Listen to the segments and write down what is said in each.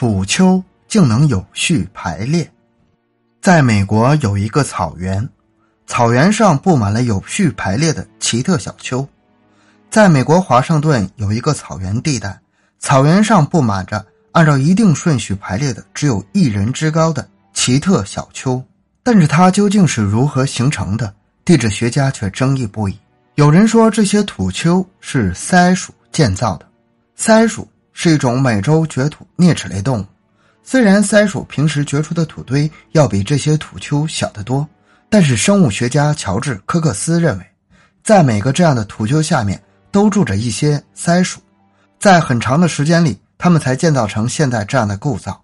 土丘竟能有序排列。在美国有一个草原，草原上布满了有序排列的奇特小丘。在美国华盛顿有一个草原地带，草原上布满着按照一定顺序排列的只有一人之高的奇特小丘。但是它究竟是如何形成的？地质学家却争议不已。有人说这些土丘是塞鼠建造的。塞鼠是一种美洲掘土啮齿类动物。虽然鳃鼠平时掘出的土堆要比这些土丘小得多，但是生物学家乔治·科克斯认为，在每个这样的土丘下面都住着一些鳃鼠，在很长的时间里，他们才建造成现在这样的构造。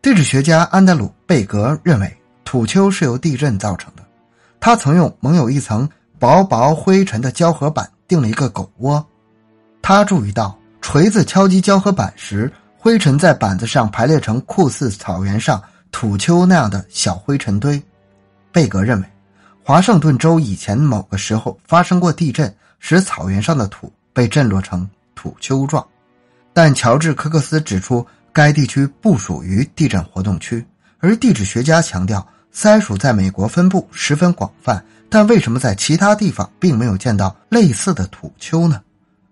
地质学家安德鲁·贝格认为，土丘是由地震造成的。他曾用蒙有一层薄薄灰尘的胶合板定了一个狗窝。他注意到，锤子敲击胶合板时。灰尘在板子上排列成酷似草原上土丘那样的小灰尘堆。贝格认为，华盛顿州以前某个时候发生过地震，使草原上的土被震落成土丘状。但乔治·科克斯指出，该地区不属于地震活动区。而地质学家强调，塞鼠在美国分布十分广泛，但为什么在其他地方并没有见到类似的土丘呢？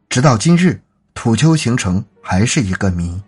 直到今日，土丘形成还是一个谜。